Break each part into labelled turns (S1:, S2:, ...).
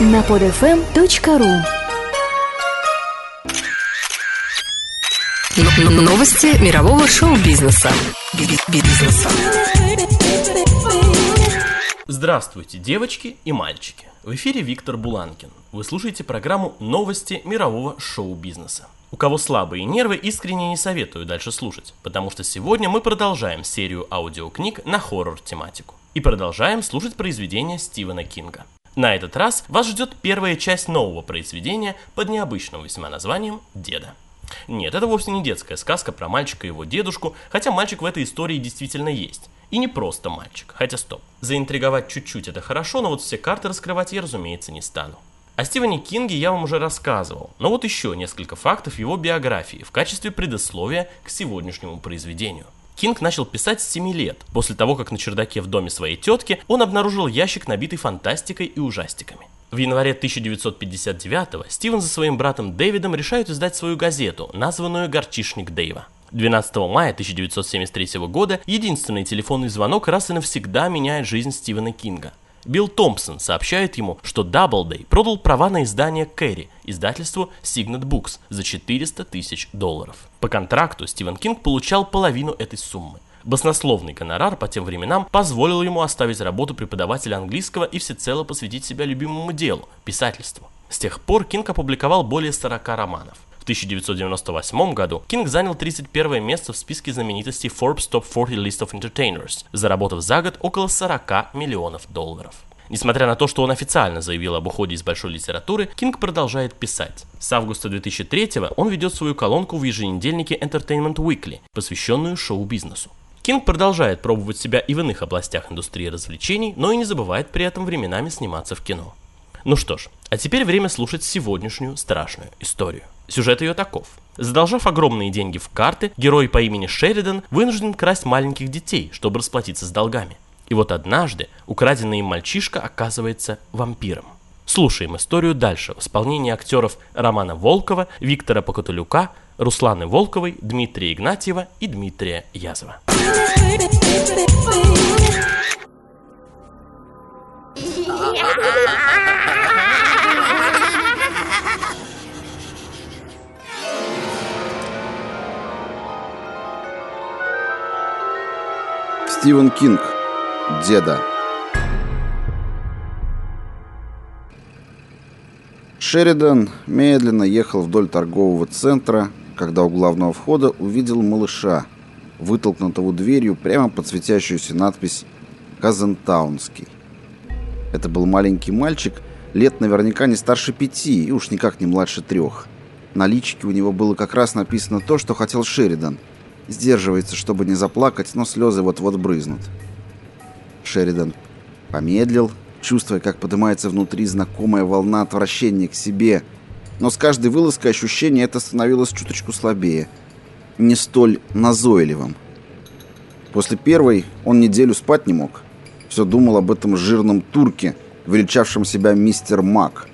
S1: на podfm.ru
S2: Новости мирового шоу-бизнеса. Бизнеса.
S3: Здравствуйте, девочки и мальчики. В эфире Виктор Буланкин. Вы слушаете программу «Новости мирового шоу-бизнеса». У кого слабые нервы, искренне не советую дальше слушать, потому что сегодня мы продолжаем серию аудиокниг на хоррор-тематику. И продолжаем слушать произведения Стивена Кинга. На этот раз вас ждет первая часть нового произведения под необычным весьма названием «Деда». Нет, это вовсе не детская сказка про мальчика и его дедушку, хотя мальчик в этой истории действительно есть. И не просто мальчик, хотя стоп. Заинтриговать чуть-чуть это хорошо, но вот все карты раскрывать я, разумеется, не стану. О Стивене Кинге я вам уже рассказывал, но вот еще несколько фактов его биографии в качестве предисловия к сегодняшнему произведению. Кинг начал писать с 7 лет. После того, как на чердаке в доме своей тетки он обнаружил ящик, набитый фантастикой и ужастиками. В январе 1959 Стивен за своим братом Дэвидом решают издать свою газету, названную «Горчишник Дэйва». 12 мая 1973 года единственный телефонный звонок раз и навсегда меняет жизнь Стивена Кинга. Билл Томпсон сообщает ему, что Doubleday продал права на издание Кэрри, издательству Signet Books, за 400 тысяч долларов. По контракту Стивен Кинг получал половину этой суммы. Баснословный гонорар по тем временам позволил ему оставить работу преподавателя английского и всецело посвятить себя любимому делу – писательству. С тех пор Кинг опубликовал более 40 романов. В 1998 году Кинг занял 31 место в списке знаменитостей Forbes Top 40 List of Entertainers, заработав за год около 40 миллионов долларов. Несмотря на то, что он официально заявил об уходе из большой литературы, Кинг продолжает писать. С августа 2003 он ведет свою колонку в еженедельнике Entertainment Weekly, посвященную шоу-бизнесу. Кинг продолжает пробовать себя и в иных областях индустрии развлечений, но и не забывает при этом временами сниматься в кино. Ну что ж, а теперь время слушать сегодняшнюю страшную историю. Сюжет ее таков. Задолжав огромные деньги в карты, герой по имени Шеридан вынужден красть маленьких детей, чтобы расплатиться с долгами. И вот однажды украденный им мальчишка оказывается вампиром. Слушаем историю дальше в исполнении актеров Романа Волкова, Виктора Покотулюка, Русланы Волковой, Дмитрия Игнатьева и Дмитрия Язова.
S4: Стивен Кинг. Деда. Шеридан медленно ехал вдоль торгового центра, когда у главного входа увидел малыша, вытолкнутого дверью прямо под светящуюся надпись «Казентаунский». Это был маленький мальчик, лет наверняка не старше пяти и уж никак не младше трех. На личике у него было как раз написано то, что хотел Шеридан. Сдерживается, чтобы не заплакать, но слезы вот-вот брызнут. Шеридан помедлил, чувствуя, как поднимается внутри знакомая волна отвращения к себе. Но с каждой вылазкой ощущение это становилось чуточку слабее. Не столь назойливым. После первой он неделю спать не мог. Все думал об этом жирном турке, величавшем себя мистер Мак.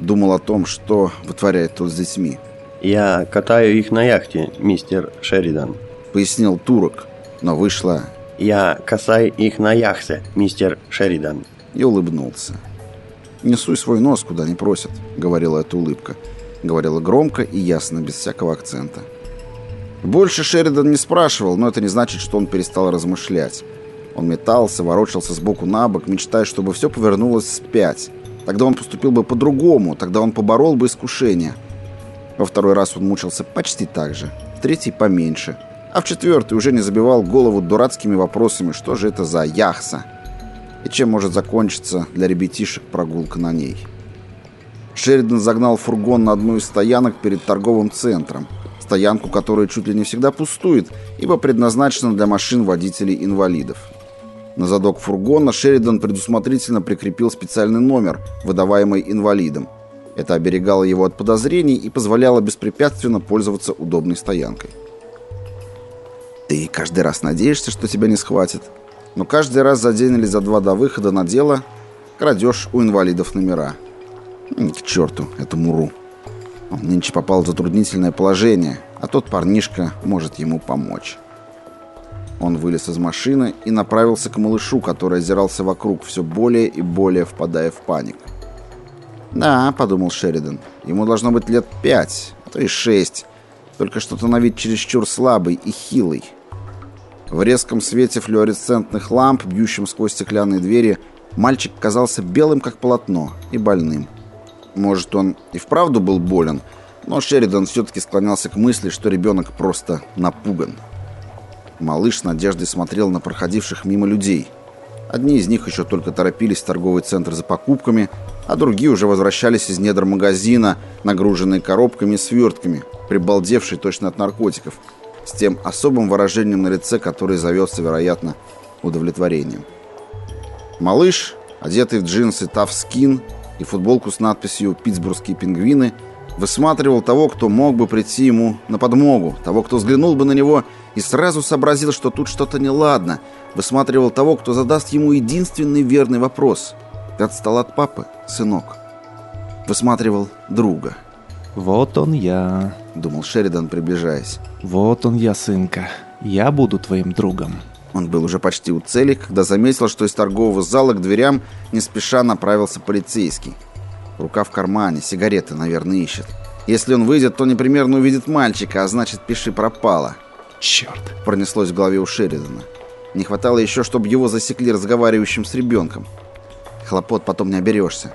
S4: Думал о том, что вытворяет тот с детьми.
S5: «Я катаю их на яхте, мистер Шеридан», —
S4: пояснил турок, но вышло
S5: «Я касаю их на яхте, мистер Шеридан»,
S4: и улыбнулся. «Не суй свой нос, куда не просят», — говорила эта улыбка. Говорила громко и ясно, без всякого акцента. Больше Шеридан не спрашивал, но это не значит, что он перестал размышлять. Он метался, ворочался сбоку на бок, мечтая, чтобы все повернулось вспять. Тогда он поступил бы по-другому, тогда он поборол бы искушение. Во второй раз он мучился почти так же, в третий поменьше, а в четвертый уже не забивал голову дурацкими вопросами, что же это за яхса и чем может закончиться для ребятишек прогулка на ней. Шеридан загнал фургон на одну из стоянок перед торговым центром, стоянку, которая чуть ли не всегда пустует, ибо предназначена для машин водителей-инвалидов. На задок фургона Шеридан предусмотрительно прикрепил специальный номер, выдаваемый инвалидом. Это оберегало его от подозрений и позволяло беспрепятственно пользоваться удобной стоянкой. Ты каждый раз надеешься, что тебя не схватят, но каждый раз за день или за два до выхода на дело крадешь у инвалидов номера. К черту, эту муру. Он нынче попал в затруднительное положение, а тот парнишка может ему помочь. Он вылез из машины и направился к малышу, который озирался вокруг, все более и более впадая в панику. «Да», — подумал Шеридан, — «ему должно быть лет пять, а то и шесть, только что-то на вид чересчур слабый и хилый». В резком свете флуоресцентных ламп, бьющим сквозь стеклянные двери, мальчик казался белым, как полотно, и больным. Может, он и вправду был болен, но Шеридан все-таки склонялся к мысли, что ребенок просто напуган. Малыш с надеждой смотрел на проходивших мимо людей. Одни из них еще только торопились в торговый центр за покупками, а другие уже возвращались из недр магазина, нагруженные коробками и свертками, прибалдевшие точно от наркотиков, с тем особым выражением на лице, которое зовется, вероятно, удовлетворением. Малыш, одетый в джинсы Тавскин и футболку с надписью «Питтсбургские пингвины», высматривал того, кто мог бы прийти ему на подмогу, того, кто взглянул бы на него и сразу сообразил, что тут что-то неладно, высматривал того, кто задаст ему единственный верный вопрос. «Ты отстал от папы, сынок?» Высматривал друга.
S6: «Вот он я», —
S4: думал Шеридан, приближаясь.
S6: «Вот он я, сынка. Я буду твоим другом».
S4: Он был уже почти у цели, когда заметил, что из торгового зала к дверям не спеша направился полицейский. Рука в кармане, сигареты, наверное, ищет. Если он выйдет, то непременно увидит мальчика, а значит, пиши пропало.
S6: Черт.
S4: Пронеслось в голове у Шеридана. Не хватало еще, чтобы его засекли разговаривающим с ребенком. Хлопот потом не оберешься.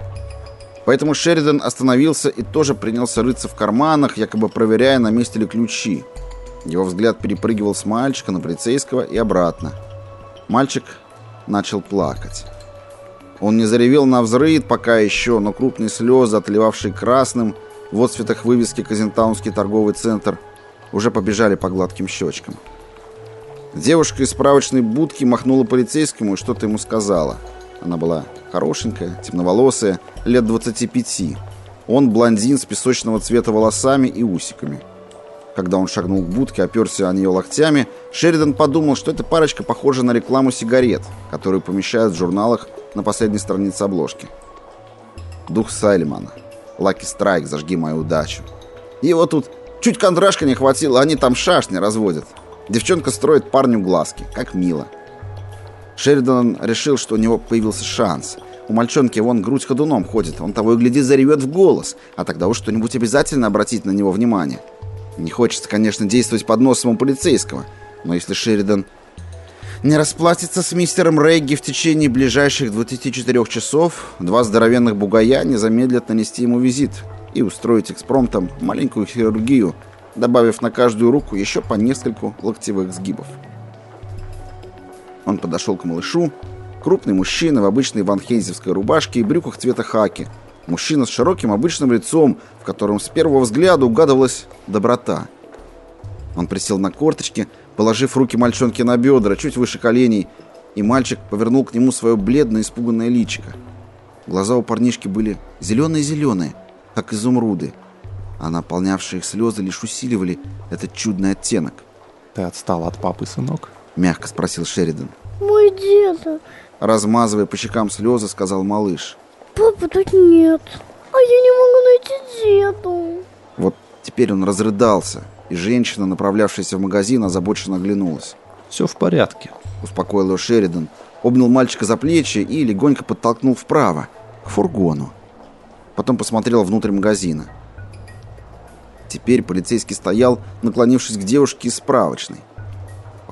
S4: Поэтому Шеридан остановился и тоже принялся рыться в карманах, якобы проверяя, на месте ли ключи. Его взгляд перепрыгивал с мальчика на полицейского и обратно. Мальчик начал плакать. Он не заревел на взрыв пока еще, но крупные слезы, отливавшие красным, в отцветах вывески «Казентаунский торговый центр», уже побежали по гладким щечкам. Девушка из справочной будки махнула полицейскому и что-то ему сказала. Она была хорошенькая, темноволосая, лет 25. Он блондин с песочного цвета волосами и усиками. Когда он шагнул к будке, оперся о нее локтями, Шеридан подумал, что эта парочка похожа на рекламу сигарет, которую помещают в журналах на последней странице обложки. Дух Сайлимана. Лаки Страйк, зажги мою удачу. Его тут чуть кондрашка не хватило, они там шашни разводят. Девчонка строит парню глазки, как мило. Шеридан решил, что у него появился шанс. У мальчонки вон грудь ходуном ходит, он того и гляди заревет в голос, а тогда уж что-нибудь обязательно обратить на него внимание. Не хочется, конечно, действовать под носом у полицейского, но если Шеридан не расплатится с мистером Рейги в течение ближайших 24 часов, два здоровенных бугая не замедлят нанести ему визит и устроить экспромтом маленькую хирургию, добавив на каждую руку еще по нескольку локтевых сгибов. Он подошел к малышу, крупный мужчина в обычной ванхейзевской рубашке и брюках цвета хаки, мужчина с широким обычным лицом, в котором с первого взгляда угадывалась доброта. Он присел на корточки, положив руки мальчонки на бедра, чуть выше коленей, и мальчик повернул к нему свое бледное, испуганное личико. Глаза у парнишки были зеленые-зеленые, как изумруды, а наполнявшие их слезы лишь усиливали этот чудный оттенок.
S6: «Ты отстал от папы, сынок?»
S4: — мягко спросил Шеридан.
S7: «Мой деда!»
S4: Размазывая по щекам слезы, сказал малыш.
S7: «Папы тут нет, а я не могу найти деду!»
S4: Вот теперь он разрыдался, и женщина, направлявшаяся в магазин, озабоченно оглянулась.
S6: «Все в порядке», —
S4: успокоил его Шеридан, обнял мальчика за плечи и легонько подтолкнул вправо, к фургону. Потом посмотрел внутрь магазина. Теперь полицейский стоял, наклонившись к девушке из справочной.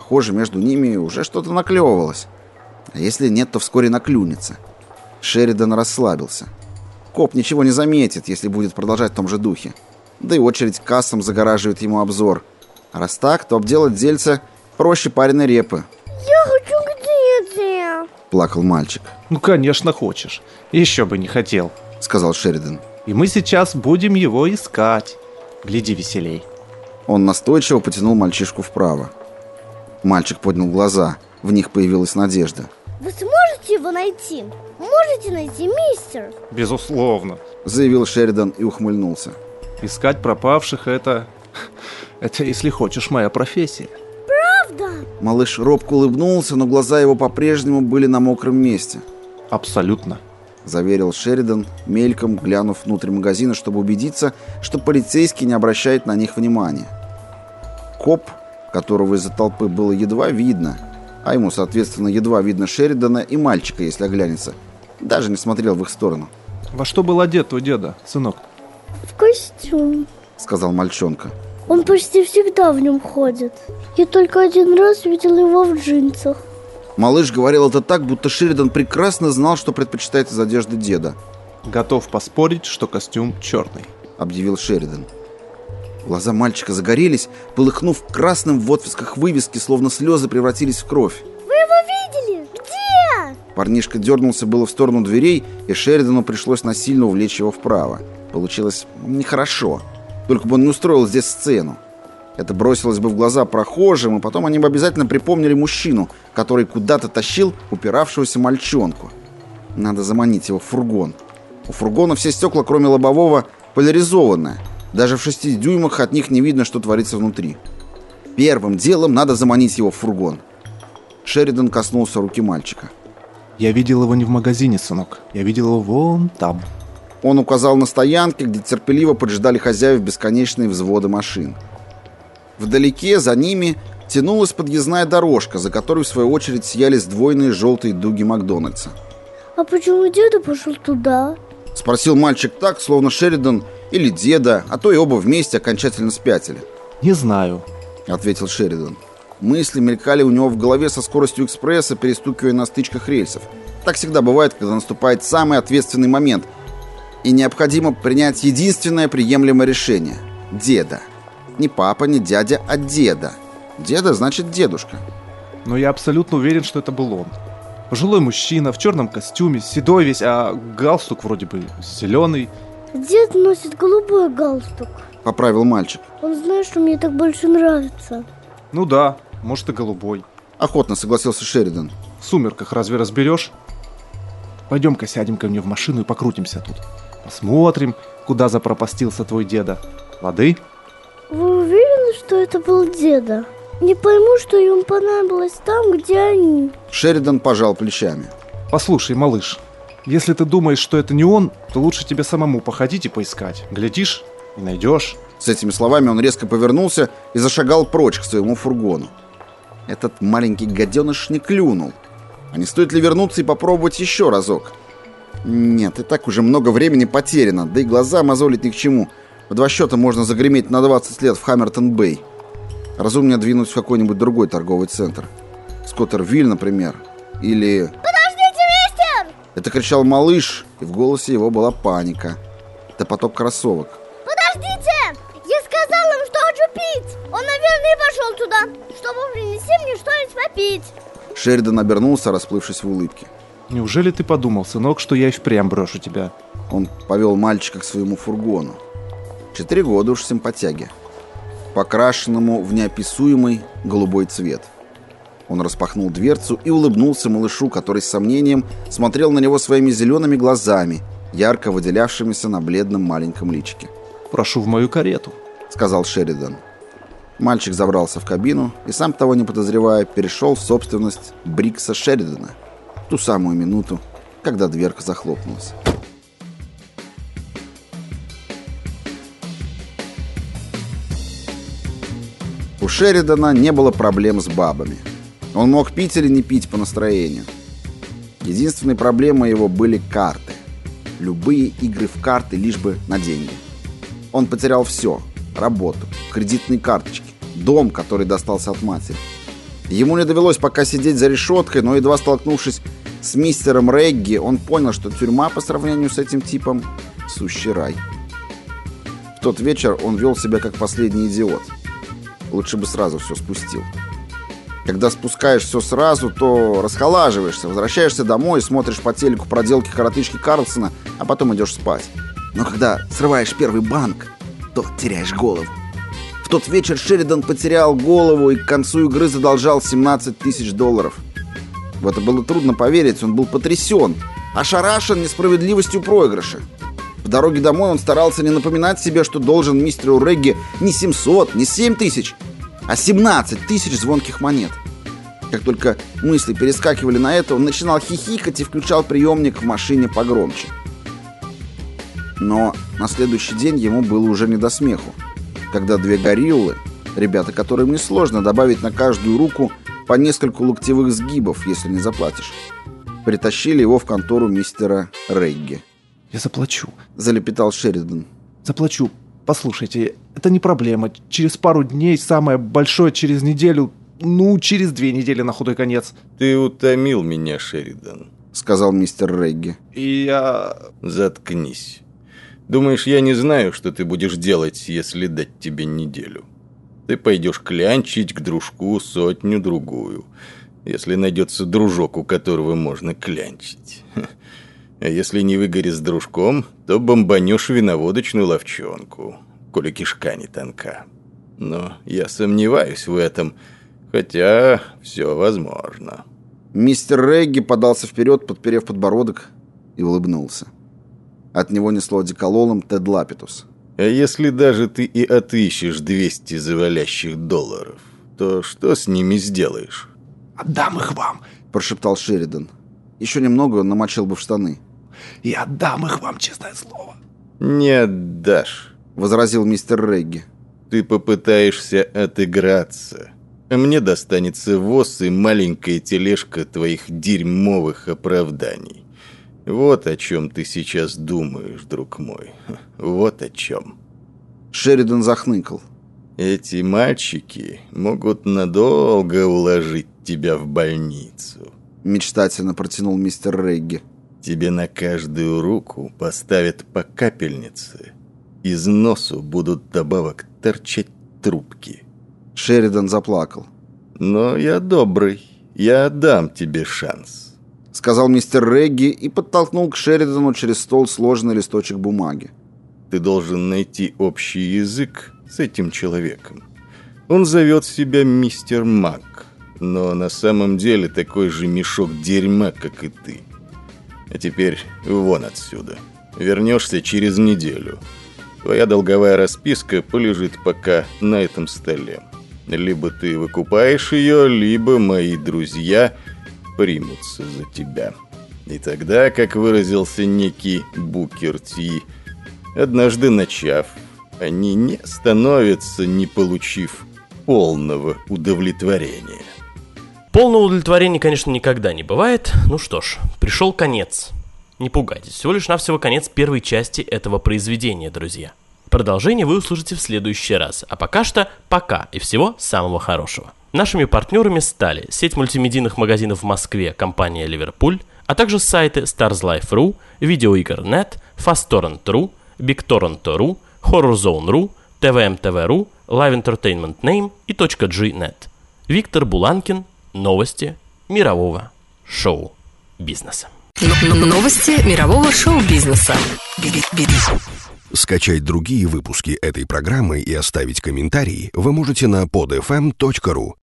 S4: Похоже, между ними уже что-то наклевывалось. А если нет, то вскоре наклюнется. Шеридан расслабился. Коп ничего не заметит, если будет продолжать в том же духе. Да и очередь к кассам загораживает ему обзор. А раз так, то обделать дельца проще пареной репы.
S7: «Я хочу к деде!»
S4: — плакал мальчик.
S6: «Ну, конечно, хочешь. Еще бы не хотел», —
S4: сказал Шеридан.
S6: «И мы сейчас будем его искать. Гляди веселей».
S4: Он настойчиво потянул мальчишку вправо. Мальчик поднял глаза. В них появилась надежда.
S7: «Вы сможете его найти? Можете найти, мистер?»
S6: «Безусловно», —
S4: заявил Шеридан и ухмыльнулся.
S6: «Искать пропавших — это... это, если хочешь, моя профессия».
S7: «Правда?»
S4: Малыш робко улыбнулся, но глаза его по-прежнему были на мокром месте.
S6: «Абсолютно», —
S4: заверил Шеридан, мельком глянув внутрь магазина, чтобы убедиться, что полицейский не обращает на них внимания. Коп, которого из-за толпы было едва видно, а ему, соответственно, едва видно Шеридана и мальчика, если оглянется, даже не смотрел в их сторону.
S6: Во что был одет твой деда, сынок?
S7: В костюм.
S4: Сказал мальчонка.
S7: Он почти всегда в нем ходит. Я только один раз видел его в джинсах.
S4: Малыш говорил это так, будто Шеридан прекрасно знал, что предпочитает из одежды деда.
S6: Готов поспорить, что костюм черный.
S4: Объявил Шеридан. Глаза мальчика загорелись, полыхнув красным в отвесках вывески, словно слезы превратились в кровь.
S7: Вы его видели? Где?
S4: Парнишка дернулся было в сторону дверей, и Шеридану пришлось насильно увлечь его вправо. Получилось нехорошо. Только бы он не устроил здесь сцену. Это бросилось бы в глаза прохожим, и потом они бы обязательно припомнили мужчину, который куда-то тащил упиравшегося мальчонку. Надо заманить его в фургон. У фургона все стекла, кроме лобового, поляризованные. Даже в шести дюймах от них не видно, что творится внутри. Первым делом надо заманить его в фургон. Шеридан коснулся руки мальчика.
S6: Я видел его не в магазине, сынок. Я видел его вон там.
S4: Он указал на стоянки, где терпеливо поджидали хозяев бесконечные взводы машин. Вдалеке, за ними, тянулась подъездная дорожка, за которой, в свою очередь, сияли сдвоенные желтые дуги Макдональдса.
S7: А почему деда пошел туда?
S4: Спросил мальчик так, словно Шеридан или деда, а то и оба вместе окончательно спятили.
S6: Не знаю.
S4: Ответил Шеридан. Мысли мелькали у него в голове со скоростью экспресса, перестукивая на стычках рельсов. Так всегда бывает, когда наступает самый ответственный момент, и необходимо принять единственное приемлемое решение – деда. Не папа, не дядя, а деда. Деда значит дедушка.
S6: Но я абсолютно уверен, что это был он. Пожилой мужчина в черном костюме, седой весь, а галстук вроде бы зеленый.
S7: Дед носит голубой галстук.
S4: Поправил мальчик.
S7: Он знает, что мне так больше нравится.
S6: Ну да, может и голубой.
S4: Охотно согласился Шеридан.
S6: В сумерках разве разберешь? Пойдем-ка сядем ко мне в машину и покрутимся тут. Посмотрим, куда запропастился твой деда. Лады?
S7: Вы уверены, что это был деда? Не пойму, что им понадобилось там, где они.
S4: Шеридан пожал плечами.
S6: Послушай, малыш, если ты думаешь, что это не он, то лучше тебе самому походить и поискать. Глядишь и найдешь.
S4: С этими словами он резко повернулся и зашагал прочь к своему фургону. Этот маленький гаденыш не клюнул. А не стоит ли вернуться и попробовать еще разок? Нет, и так уже много времени потеряно, да и глаза мозолить ни к чему. В два счета можно загреметь на 20 лет в Хаммертон-Бэй. Разумнее двинуть в какой-нибудь другой торговый центр. Скоттервиль, например. Или... Это кричал малыш, и в голосе его была паника. Это поток кроссовок.
S7: Подождите! Я сказал им, что хочу пить! Он, наверное, и пошел туда, чтобы принести мне что-нибудь попить.
S4: Шеридан обернулся, расплывшись в улыбке.
S6: Неужели ты подумал, сынок, что я и впрямь брошу тебя?
S4: Он повел мальчика к своему фургону. Четыре года уж симпатяги. Покрашенному в неописуемый голубой цвет. Он распахнул дверцу и улыбнулся малышу, который с сомнением смотрел на него своими зелеными глазами, ярко выделявшимися на бледном маленьком личике.
S6: Прошу в мою карету.
S4: Сказал Шеридан. Мальчик забрался в кабину и, сам того не подозревая, перешел в собственность Брикса Шеридана. В ту самую минуту, когда дверка захлопнулась. У Шеридана не было проблем с бабами. Он мог пить или не пить по настроению. Единственной проблемой его были карты. Любые игры в карты, лишь бы на деньги. Он потерял все. Работу, кредитные карточки, дом, который достался от матери. Ему не довелось пока сидеть за решеткой, но едва столкнувшись с мистером Регги, он понял, что тюрьма по сравнению с этим типом – сущий рай. В тот вечер он вел себя как последний идиот. Лучше бы сразу все спустил. Когда спускаешь все сразу, то расхолаживаешься, возвращаешься домой, смотришь по телеку проделки коротышки Карлсона, а потом идешь спать. Но когда срываешь первый банк, то теряешь голову. В тот вечер Шеридан потерял голову и к концу игры задолжал 17 тысяч долларов. В это было трудно поверить, он был потрясен, ошарашен несправедливостью проигрыша. В дороге домой он старался не напоминать себе, что должен мистеру Регги не 700, не 7 тысяч, а 17 тысяч звонких монет. Как только мысли перескакивали на это, он начинал хихикать и включал приемник в машине погромче. Но на следующий день ему было уже не до смеху, когда две гориллы, ребята, которым несложно добавить на каждую руку по нескольку локтевых сгибов, если не заплатишь, притащили его в контору мистера Регги.
S6: Я заплачу.
S4: Залепетал Шеридан.
S6: Заплачу. Послушайте, это не проблема. Через пару дней, самое большое через неделю, ну, через две недели на худой конец.
S8: Ты утомил меня, Шеридан.
S4: Сказал мистер Регги.
S6: И я...
S8: Заткнись. Думаешь, я не знаю, что ты будешь делать, если дать тебе неделю? Ты пойдешь клянчить к дружку сотню-другую, если найдется дружок, у которого можно клянчить. А если не выгоришь с дружком, то бомбанешь виноводочную ловчонку, коли кишка не тонка. Но я сомневаюсь в этом, хотя все возможно.
S4: Мистер Регги подался вперед, подперев подбородок, и улыбнулся. От него несло одеколоном Тед Лапитус.
S8: А если даже ты и отыщешь 200 завалящих долларов, то что с ними сделаешь?
S6: Отдам их вам.
S4: Прошептал Шеридан. Еще немного он намочил бы в штаны.
S6: И отдам их вам, честное слово.
S8: Не отдашь.
S4: Возразил мистер Регги.
S8: Ты попытаешься отыграться. Мне достанется воз и маленькая тележка твоих дерьмовых оправданий. Вот о чем ты сейчас думаешь, друг мой. Вот о чем.
S4: Шеридан захныкал.
S8: Эти мальчики могут надолго уложить тебя в больницу.
S4: Мечтательно протянул мистер Регги.
S8: Тебе на каждую руку поставят по капельнице. Из носу будут добавок торчать трубки.
S4: Шеридан заплакал.
S8: Но я добрый. Я дам тебе шанс.
S4: Сказал мистер Регги и подтолкнул к Шеридану через стол сложенный листочек бумаги.
S8: Ты должен найти общий язык с этим человеком. Он зовет себя мистер Мак, но на самом деле такой же мешок дерьма, как и ты. А теперь вон отсюда. Вернешься через неделю. Твоя долговая расписка полежит пока на этом столе. Либо ты выкупаешь ее, либо мои друзья примутся за тебя. И тогда, как выразился некий Букер Ти, однажды начав, они не становятся, не получив полного удовлетворения.
S3: Полного удовлетворения, конечно, никогда не бывает. Ну что ж, пришел конец. Не пугайтесь, всего лишь навсего конец первой части этого произведения, друзья. Продолжение вы услышите в следующий раз. А пока что пока и всего самого хорошего. Нашими партнерами стали сеть мультимедийных магазинов в Москве компания «Ливерпуль», а также сайты StarsLife.ru, Видеоигр.нет, FastTorrent.ru, BigTorrent.ru, HorrorZone.ru, TVM.TV.ru, Live Entertainment Name и .g.net. Виктор Буланкин, новости мирового шоу-бизнеса.
S2: Новости мирового шоу-бизнеса.
S9: Скачать другие выпуски этой программы и оставить комментарии вы можете на podfm.ru.